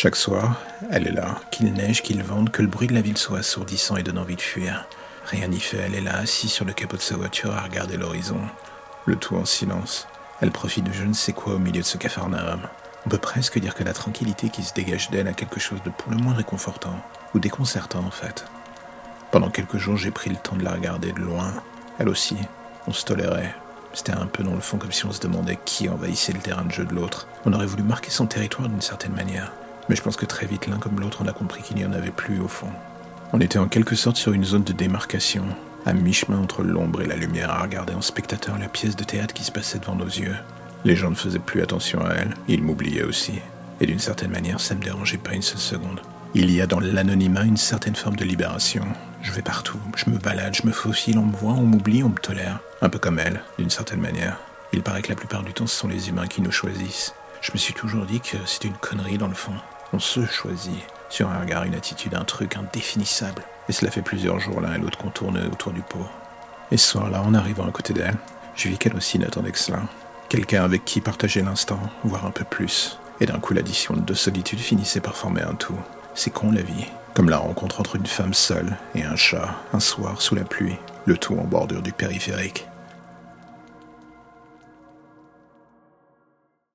Chaque soir, elle est là, qu'il neige, qu'il vente, que le bruit de la ville soit assourdissant et donne envie de fuir. Rien n'y fait, elle est là, assise sur le capot de sa voiture à regarder l'horizon. Le tout en silence. Elle profite de je ne sais quoi au milieu de ce capharnaüm. On peut presque dire que la tranquillité qui se dégage d'elle a quelque chose de pour le moins réconfortant, ou déconcertant en fait. Pendant quelques jours, j'ai pris le temps de la regarder de loin. Elle aussi, on se tolérait. C'était un peu dans le fond comme si on se demandait qui envahissait le terrain de jeu de l'autre. On aurait voulu marquer son territoire d'une certaine manière. Mais je pense que très vite, l'un comme l'autre, on a compris qu'il n'y en avait plus au fond. On était en quelque sorte sur une zone de démarcation, à mi-chemin entre l'ombre et la lumière, à regarder en spectateur la pièce de théâtre qui se passait devant nos yeux. Les gens ne faisaient plus attention à elle, ils m'oubliaient aussi. Et d'une certaine manière, ça me dérangeait pas une seule seconde. Il y a dans l'anonymat une certaine forme de libération. Je vais partout, je me balade, je me faufile, on me voit, on m'oublie, on me tolère. Un peu comme elle, d'une certaine manière. Il paraît que la plupart du temps, ce sont les humains qui nous choisissent. Je me suis toujours dit que c'était une connerie dans le fond. On se choisit. Sur un regard, une attitude, un truc indéfinissable. Et cela fait plusieurs jours l'un et l'autre qu'on tourne autour du pot. Et ce soir-là, en arrivant à côté d'elle, je vis qu'elle aussi n'attendait que cela. Quelqu'un avec qui partager l'instant, voire un peu plus. Et d'un coup, l'addition de deux solitudes finissait par former un tout. C'est con la vie. Comme la rencontre entre une femme seule et un chat, un soir sous la pluie, le tout en bordure du périphérique.